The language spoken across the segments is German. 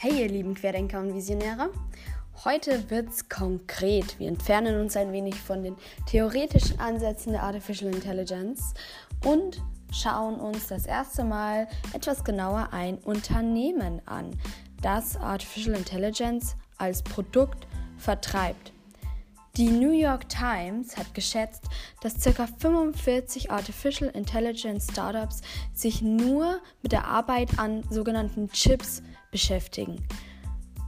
Hey ihr lieben Querdenker und Visionäre. Heute wird's konkret. Wir entfernen uns ein wenig von den theoretischen Ansätzen der Artificial Intelligence und schauen uns das erste Mal etwas genauer ein Unternehmen an, das Artificial Intelligence als Produkt vertreibt. Die New York Times hat geschätzt, dass ca. 45 Artificial Intelligence Startups sich nur mit der Arbeit an sogenannten Chips beschäftigen.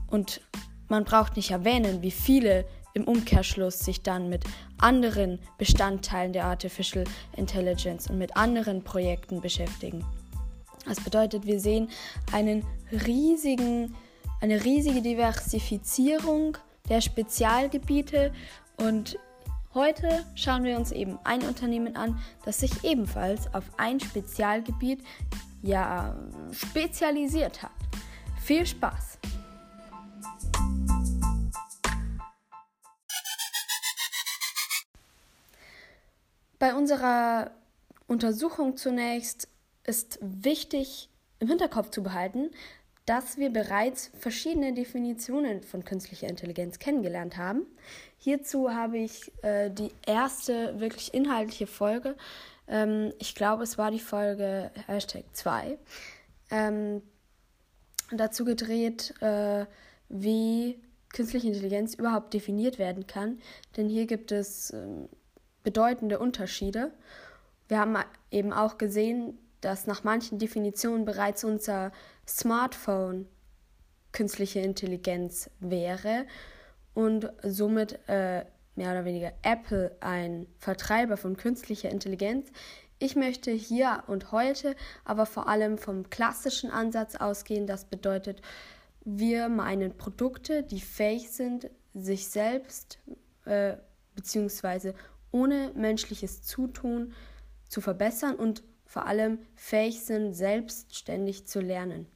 Und man braucht nicht erwähnen, wie viele im Umkehrschluss sich dann mit anderen Bestandteilen der Artificial Intelligence und mit anderen Projekten beschäftigen. Das bedeutet, wir sehen einen riesigen, eine riesige Diversifizierung der Spezialgebiete und heute schauen wir uns eben ein Unternehmen an, das sich ebenfalls auf ein Spezialgebiet ja spezialisiert hat. Viel Spaß! Bei unserer Untersuchung zunächst ist wichtig im Hinterkopf zu behalten, dass wir bereits verschiedene Definitionen von künstlicher Intelligenz kennengelernt haben. Hierzu habe ich äh, die erste wirklich inhaltliche Folge, ähm, ich glaube es war die Folge Hashtag 2, ähm, dazu gedreht, äh, wie künstliche Intelligenz überhaupt definiert werden kann. Denn hier gibt es äh, bedeutende Unterschiede. Wir haben eben auch gesehen, dass nach manchen Definitionen bereits unser Smartphone künstliche Intelligenz wäre und somit äh, mehr oder weniger Apple ein Vertreiber von künstlicher Intelligenz. Ich möchte hier und heute aber vor allem vom klassischen Ansatz ausgehen. Das bedeutet, wir meinen Produkte, die fähig sind, sich selbst äh, bzw. ohne menschliches Zutun zu verbessern und vor allem fähig sind, selbstständig zu lernen.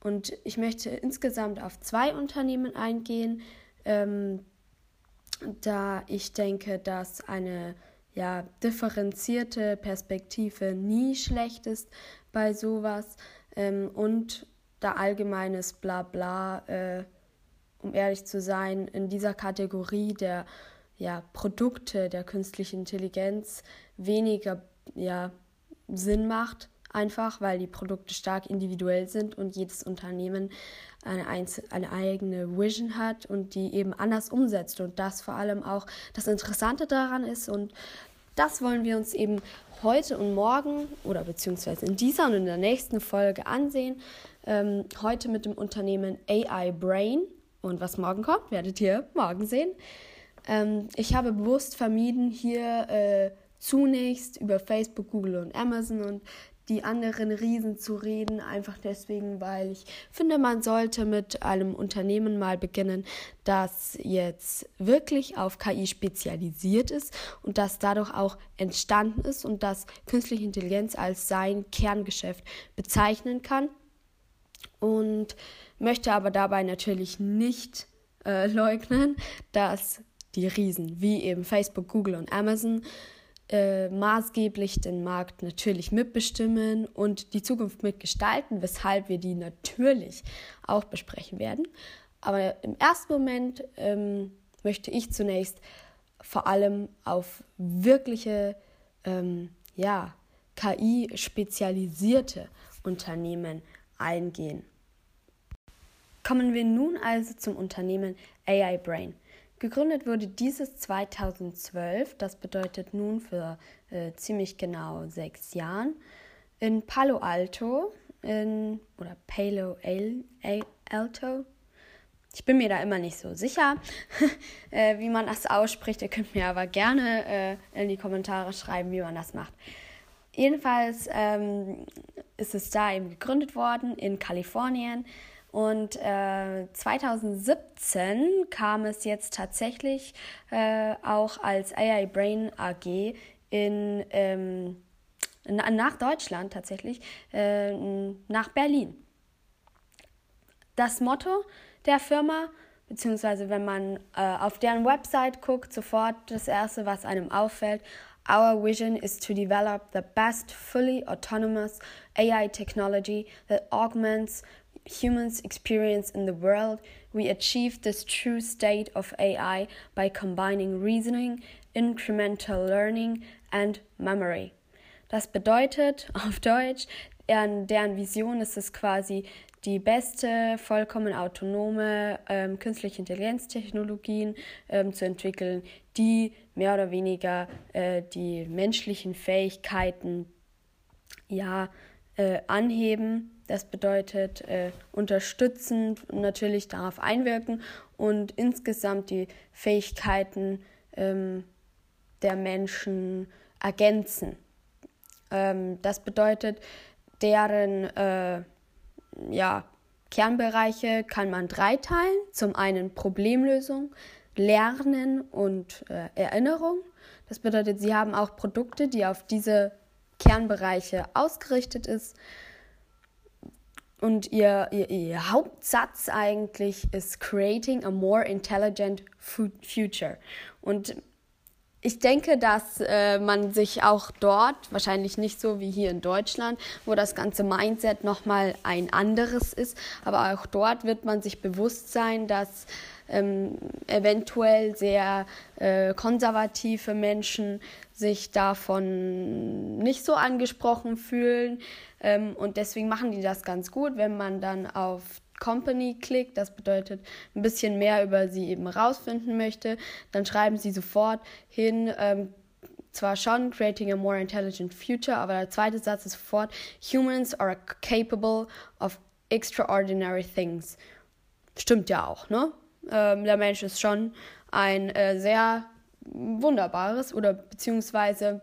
Und ich möchte insgesamt auf zwei Unternehmen eingehen, ähm, da ich denke, dass eine ja, differenzierte Perspektive nie schlecht ist bei sowas ähm, und da allgemeines Blabla, äh, um ehrlich zu sein, in dieser Kategorie der ja, Produkte der künstlichen Intelligenz weniger ja, Sinn macht, einfach weil die Produkte stark individuell sind und jedes Unternehmen eine, eine eigene Vision hat und die eben anders umsetzt und das vor allem auch das Interessante daran ist und das wollen wir uns eben heute und morgen oder beziehungsweise in dieser und in der nächsten Folge ansehen. Ähm, heute mit dem Unternehmen AI Brain und was morgen kommt, werdet ihr morgen sehen. Ähm, ich habe bewusst vermieden, hier äh, zunächst über Facebook, Google und Amazon und die anderen Riesen zu reden, einfach deswegen, weil ich finde, man sollte mit einem Unternehmen mal beginnen, das jetzt wirklich auf KI spezialisiert ist und das dadurch auch entstanden ist und das künstliche Intelligenz als sein Kerngeschäft bezeichnen kann. Und möchte aber dabei natürlich nicht äh, leugnen, dass die Riesen wie eben Facebook, Google und Amazon äh, maßgeblich den Markt natürlich mitbestimmen und die Zukunft mitgestalten, weshalb wir die natürlich auch besprechen werden. Aber im ersten Moment ähm, möchte ich zunächst vor allem auf wirkliche ähm, ja, KI-spezialisierte Unternehmen eingehen. Kommen wir nun also zum Unternehmen AI Brain. Gegründet wurde dieses 2012, das bedeutet nun für äh, ziemlich genau sechs Jahren, in Palo Alto in, oder Palo Alto. Ich bin mir da immer nicht so sicher, äh, wie man das ausspricht. Ihr könnt mir aber gerne äh, in die Kommentare schreiben, wie man das macht. Jedenfalls ähm, ist es da eben gegründet worden in Kalifornien und äh, 2017 kam es jetzt tatsächlich äh, auch als AI Brain AG in, ähm, nach Deutschland tatsächlich, äh, nach Berlin. Das Motto der Firma, beziehungsweise wenn man äh, auf deren Website guckt, sofort das Erste, was einem auffällt, Our vision is to develop the best fully autonomous AI technology that augments humans experience in the world, we achieve this true state of AI by combining reasoning, incremental learning and memory. Das bedeutet auf Deutsch, deren, Vision ist es quasi, die beste, vollkommen autonome ähm, künstliche Intelligenztechnologien ähm, zu entwickeln, die mehr oder weniger äh, die menschlichen Fähigkeiten ja, äh, anheben. Das bedeutet äh, unterstützen, natürlich darauf einwirken und insgesamt die Fähigkeiten ähm, der Menschen ergänzen. Ähm, das bedeutet, deren äh, ja, Kernbereiche kann man dreiteilen. Zum einen Problemlösung, Lernen und äh, Erinnerung. Das bedeutet, sie haben auch Produkte, die auf diese Kernbereiche ausgerichtet ist. Und ihr, ihr, ihr, Hauptsatz eigentlich ist Creating a more intelligent future. Und ich denke, dass äh, man sich auch dort, wahrscheinlich nicht so wie hier in Deutschland, wo das ganze Mindset nochmal ein anderes ist, aber auch dort wird man sich bewusst sein, dass ähm, eventuell sehr äh, konservative Menschen sich davon nicht so angesprochen fühlen. Ähm, und deswegen machen die das ganz gut, wenn man dann auf Company klickt, das bedeutet ein bisschen mehr über sie eben rausfinden möchte, dann schreiben sie sofort hin, ähm, zwar schon creating a more intelligent future, aber der zweite Satz ist sofort humans are capable of extraordinary things. Stimmt ja auch, ne? Ähm, der Mensch ist schon ein äh, sehr wunderbares oder beziehungsweise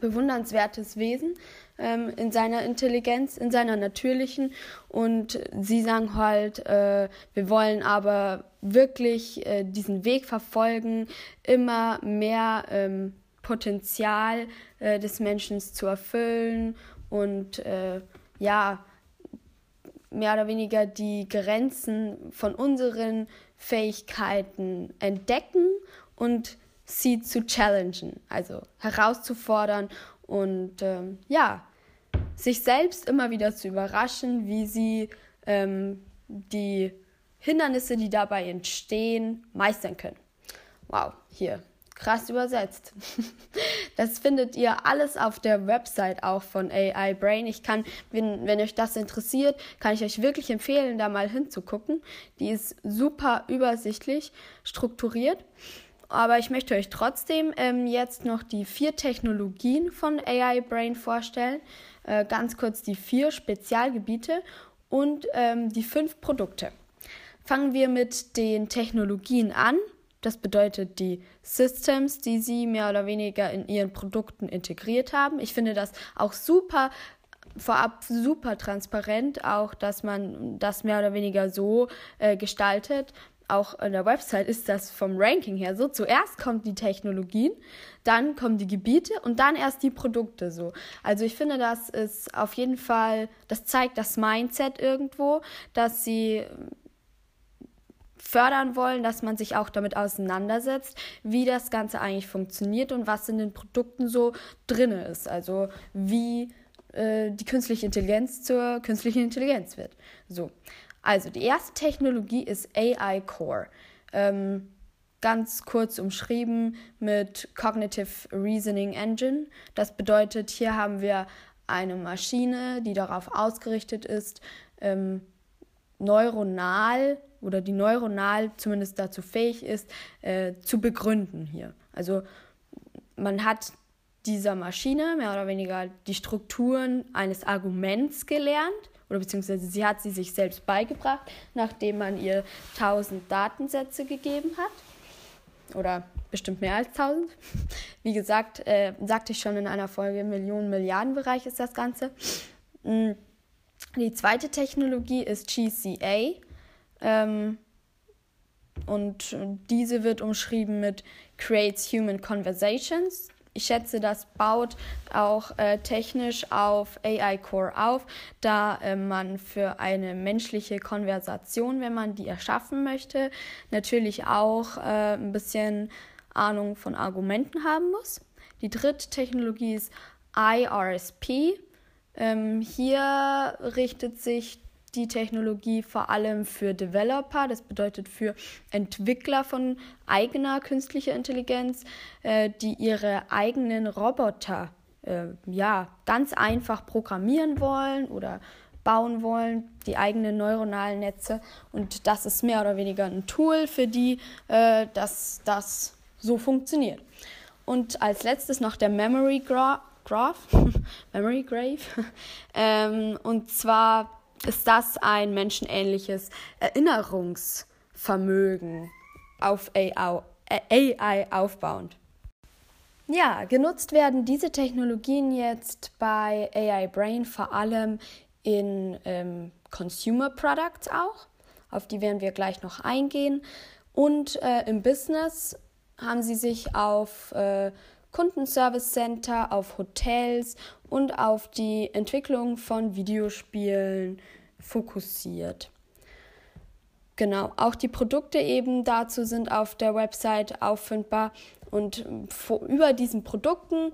bewundernswertes Wesen ähm, in seiner Intelligenz, in seiner natürlichen. Und sie sagen halt, äh, wir wollen aber wirklich äh, diesen Weg verfolgen, immer mehr ähm, Potenzial äh, des Menschen zu erfüllen und äh, ja, mehr oder weniger die Grenzen von unseren Fähigkeiten entdecken und sie zu challengen, also herauszufordern und ähm, ja, sich selbst immer wieder zu überraschen, wie sie ähm, die Hindernisse, die dabei entstehen, meistern können. Wow, hier, krass übersetzt. Das findet ihr alles auf der Website auch von AI Brain. Ich kann, wenn, wenn euch das interessiert, kann ich euch wirklich empfehlen, da mal hinzugucken. Die ist super übersichtlich strukturiert. Aber ich möchte euch trotzdem ähm, jetzt noch die vier Technologien von AI Brain vorstellen. Äh, ganz kurz die vier Spezialgebiete und ähm, die fünf Produkte. Fangen wir mit den Technologien an. Das bedeutet die Systems, die sie mehr oder weniger in ihren Produkten integriert haben. Ich finde das auch super vorab super transparent, auch dass man das mehr oder weniger so äh, gestaltet auch an der Website ist das vom Ranking her so. Zuerst kommen die Technologien, dann kommen die Gebiete und dann erst die Produkte so. Also ich finde, das ist auf jeden Fall, das zeigt das Mindset irgendwo, dass sie fördern wollen, dass man sich auch damit auseinandersetzt, wie das Ganze eigentlich funktioniert und was in den Produkten so drin ist. Also wie äh, die künstliche Intelligenz zur künstlichen Intelligenz wird. So. Also die erste Technologie ist AI Core. Ähm, ganz kurz umschrieben mit Cognitive Reasoning Engine. Das bedeutet, hier haben wir eine Maschine, die darauf ausgerichtet ist, ähm, neuronal oder die neuronal zumindest dazu fähig ist, äh, zu begründen hier. Also man hat dieser Maschine mehr oder weniger die Strukturen eines Arguments gelernt oder beziehungsweise sie hat sie sich selbst beigebracht, nachdem man ihr 1000 Datensätze gegeben hat. Oder bestimmt mehr als 1000. Wie gesagt, äh, sagte ich schon in einer Folge, im Millionen-Milliarden-Bereich ist das Ganze. Mm, die zweite Technologie ist GCA. Ähm, und diese wird umschrieben mit Creates Human Conversations ich schätze, das baut auch äh, technisch auf AI Core auf, da äh, man für eine menschliche Konversation, wenn man die erschaffen möchte, natürlich auch äh, ein bisschen Ahnung von Argumenten haben muss. Die dritte Technologie ist IRSP. Ähm, hier richtet sich die Technologie vor allem für Developer, das bedeutet für Entwickler von eigener künstlicher Intelligenz, äh, die ihre eigenen Roboter äh, ja ganz einfach programmieren wollen oder bauen wollen, die eigenen neuronalen Netze. Und das ist mehr oder weniger ein Tool für die, äh, dass das so funktioniert. Und als letztes noch der Memory Graph. Memory Grave. ähm, und zwar ist das ein menschenähnliches Erinnerungsvermögen auf AI, AI aufbauend. Ja, genutzt werden diese Technologien jetzt bei AI Brain vor allem in ähm, Consumer Products auch. Auf die werden wir gleich noch eingehen. Und äh, im Business haben sie sich auf äh, Kundenservice Center, auf Hotels und auf die Entwicklung von Videospielen fokussiert. Genau, auch die Produkte eben dazu sind auf der Website auffindbar und über diesen Produkten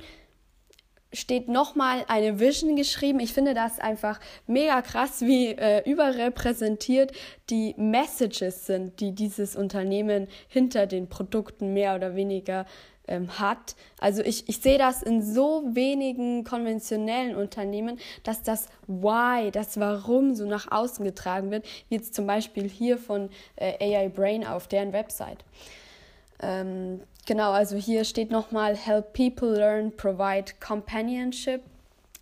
steht nochmal eine Vision geschrieben. Ich finde das einfach mega krass, wie äh, überrepräsentiert die Messages sind, die dieses Unternehmen hinter den Produkten mehr oder weniger ähm, hat. Also ich, ich sehe das in so wenigen konventionellen Unternehmen, dass das Why, das Warum so nach außen getragen wird, wie jetzt zum Beispiel hier von äh, AI Brain auf deren Website. Ähm, Genau, also hier steht nochmal Help people learn, provide companionship,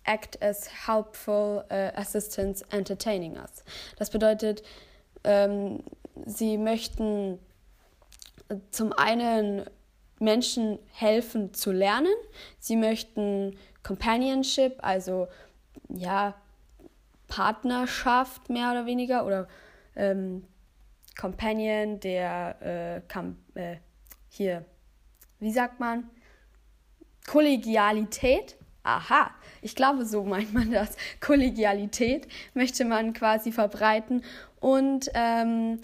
act as helpful uh, assistants, entertaining us. Das bedeutet, ähm, sie möchten zum einen Menschen helfen zu lernen, sie möchten Companionship, also ja, Partnerschaft mehr oder weniger oder ähm, Companion, der äh, äh, hier wie sagt man, Kollegialität. Aha, ich glaube, so meint man das. Kollegialität möchte man quasi verbreiten. Und ähm,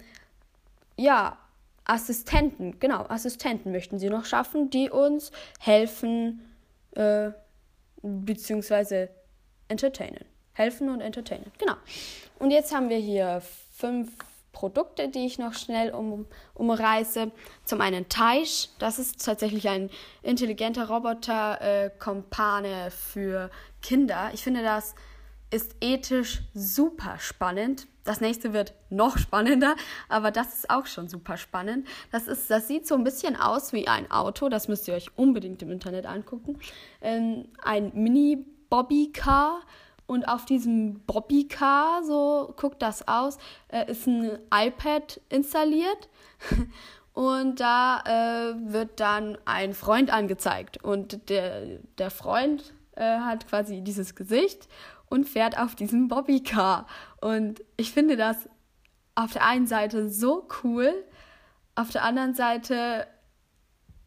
ja, Assistenten, genau, Assistenten möchten sie noch schaffen, die uns helfen, äh, beziehungsweise entertainen. Helfen und entertainen, genau. Und jetzt haben wir hier fünf Produkte, die ich noch schnell um, umreiße. Zum einen Taish, das ist tatsächlich ein intelligenter Roboter-Kompane äh, für Kinder. Ich finde, das ist ethisch super spannend. Das nächste wird noch spannender, aber das ist auch schon super spannend. Das, ist, das sieht so ein bisschen aus wie ein Auto, das müsst ihr euch unbedingt im Internet angucken. Ähm, ein Mini-Bobby-Car und auf diesem Bobby-Car, so guckt das aus, äh, ist ein iPad installiert. Und da äh, wird dann ein Freund angezeigt. Und der, der Freund äh, hat quasi dieses Gesicht und fährt auf diesem Bobby-Car. Und ich finde das auf der einen Seite so cool, auf der anderen Seite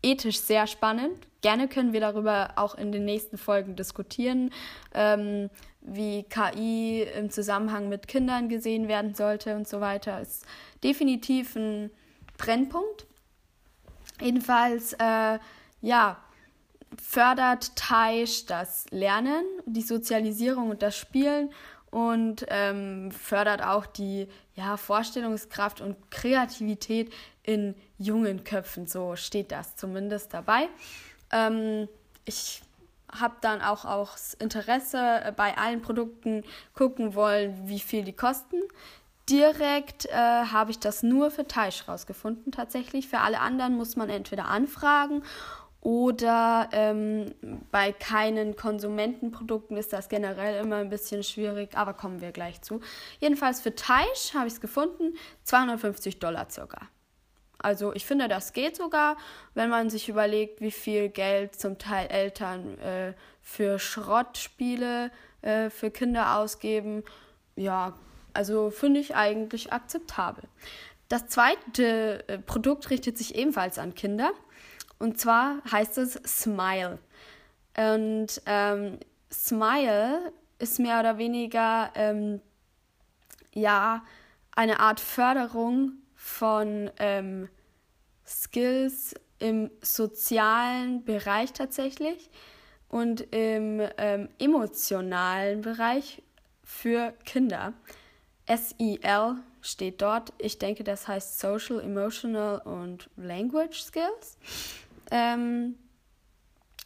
ethisch sehr spannend. Gerne können wir darüber auch in den nächsten Folgen diskutieren, ähm, wie KI im Zusammenhang mit Kindern gesehen werden sollte und so weiter. Ist definitiv ein Brennpunkt. Jedenfalls, äh, ja, fördert Taish das Lernen, die Sozialisierung und das Spielen und ähm, fördert auch die ja, Vorstellungskraft und Kreativität in jungen Köpfen. So steht das zumindest dabei. Ähm, ich habe dann auch, auch das Interesse äh, bei allen Produkten gucken wollen, wie viel die kosten. Direkt äh, habe ich das nur für Taisch rausgefunden tatsächlich. Für alle anderen muss man entweder anfragen oder ähm, bei keinen Konsumentenprodukten ist das generell immer ein bisschen schwierig, aber kommen wir gleich zu. Jedenfalls für Taisch habe ich es gefunden, 250 Dollar circa. Also ich finde, das geht sogar, wenn man sich überlegt, wie viel Geld zum Teil Eltern äh, für Schrottspiele äh, für Kinder ausgeben. Ja, also finde ich eigentlich akzeptabel. Das zweite äh, Produkt richtet sich ebenfalls an Kinder. Und zwar heißt es Smile. Und ähm, Smile ist mehr oder weniger ähm, ja eine Art Förderung von ähm, Skills im sozialen Bereich tatsächlich und im ähm, emotionalen Bereich für Kinder. SEL steht dort. Ich denke, das heißt Social, Emotional und Language Skills. Ähm,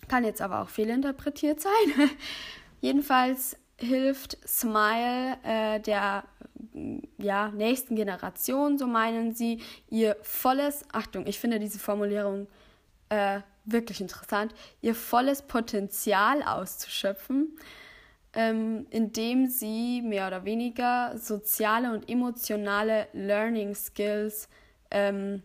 kann jetzt aber auch fehlinterpretiert sein. Jedenfalls hilft Smile äh, der ja, nächsten Generation, so meinen sie, ihr volles, Achtung, ich finde diese Formulierung äh, wirklich interessant, ihr volles Potenzial auszuschöpfen, ähm, indem sie mehr oder weniger soziale und emotionale Learning Skills ähm,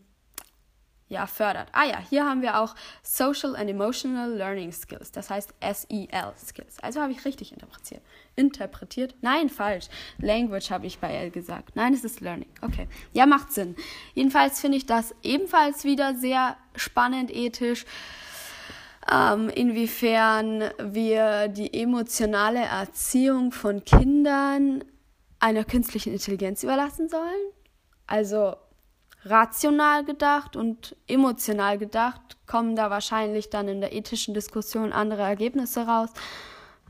ja, fördert. Ah ja, hier haben wir auch Social and Emotional Learning Skills, das heißt SEL Skills. Also habe ich richtig interpretiert. Interpretiert? Nein, falsch. Language habe ich bei L gesagt. Nein, es ist Learning. Okay. Ja, macht Sinn. Jedenfalls finde ich das ebenfalls wieder sehr spannend ethisch. Ähm, inwiefern wir die emotionale Erziehung von Kindern einer künstlichen Intelligenz überlassen sollen. Also rational gedacht und emotional gedacht kommen da wahrscheinlich dann in der ethischen Diskussion andere Ergebnisse raus.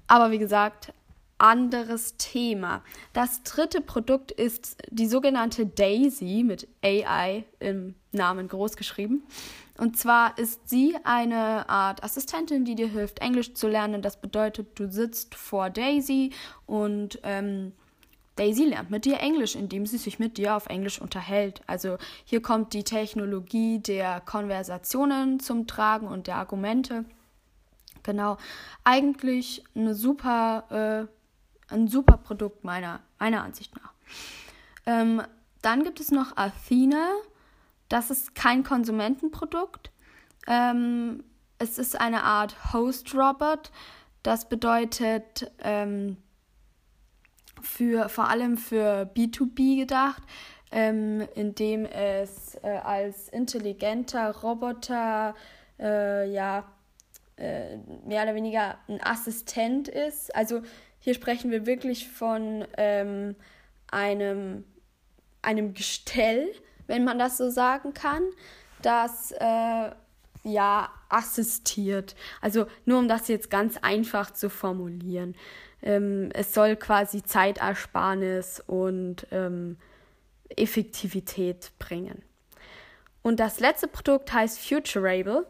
Aber wie gesagt, anderes Thema. Das dritte Produkt ist die sogenannte Daisy mit AI im Namen groß geschrieben. Und zwar ist sie eine Art Assistentin, die dir hilft, Englisch zu lernen. Das bedeutet, du sitzt vor Daisy und ähm, Daisy lernt mit dir Englisch, indem sie sich mit dir auf Englisch unterhält. Also hier kommt die Technologie der Konversationen zum Tragen und der Argumente. Genau, eigentlich eine super, äh, ein super Produkt meiner, meiner Ansicht nach. Ähm, dann gibt es noch Athena. Das ist kein Konsumentenprodukt. Ähm, es ist eine Art Host-Robot. Das bedeutet, ähm, für vor allem für B2B gedacht, ähm, indem es äh, als intelligenter Roboter äh, ja äh, mehr oder weniger ein Assistent ist. Also hier sprechen wir wirklich von ähm, einem, einem Gestell, wenn man das so sagen kann, das äh, ja assistiert. Also nur um das jetzt ganz einfach zu formulieren. Ähm, es soll quasi Zeitersparnis und ähm, Effektivität bringen. Und das letzte Produkt heißt Futurable.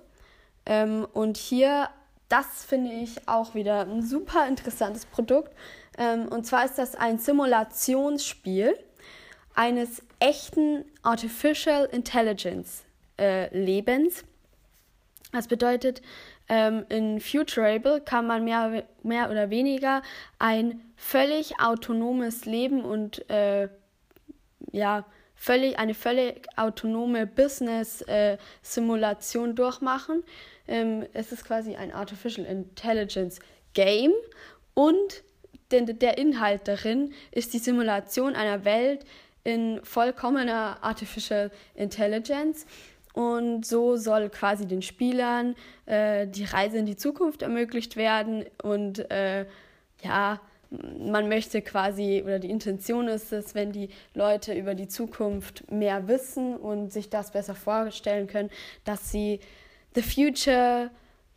Ähm, und hier, das finde ich auch wieder ein super interessantes Produkt. Ähm, und zwar ist das ein Simulationsspiel eines echten Artificial Intelligence äh, Lebens. Das bedeutet, ähm, in Futurable kann man mehr, mehr oder weniger ein völlig autonomes Leben und äh, ja, völlig, eine völlig autonome Business-Simulation äh, durchmachen. Ähm, es ist quasi ein Artificial Intelligence Game und denn der Inhalt darin ist die Simulation einer Welt in vollkommener Artificial Intelligence. Und so soll quasi den Spielern äh, die Reise in die Zukunft ermöglicht werden. Und äh, ja, man möchte quasi, oder die Intention ist es, wenn die Leute über die Zukunft mehr wissen und sich das besser vorstellen können, dass sie the future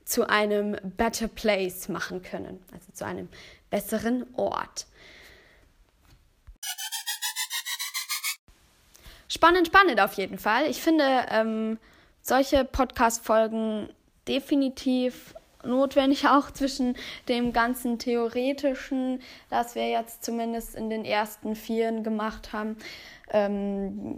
zu einem better place machen können, also zu einem besseren Ort. Spannend, spannend auf jeden Fall. Ich finde ähm, solche Podcast-Folgen definitiv notwendig, auch zwischen dem ganzen Theoretischen, das wir jetzt zumindest in den ersten Vieren gemacht haben. Ähm,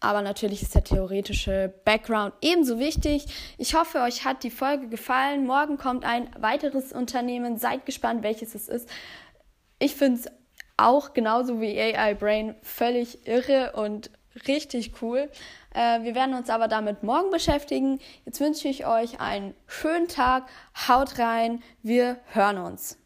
aber natürlich ist der theoretische Background ebenso wichtig. Ich hoffe, euch hat die Folge gefallen. Morgen kommt ein weiteres Unternehmen. Seid gespannt, welches es ist. Ich finde es auch genauso wie AI Brain völlig irre und richtig cool. Äh, wir werden uns aber damit morgen beschäftigen. Jetzt wünsche ich euch einen schönen Tag. Haut rein. Wir hören uns.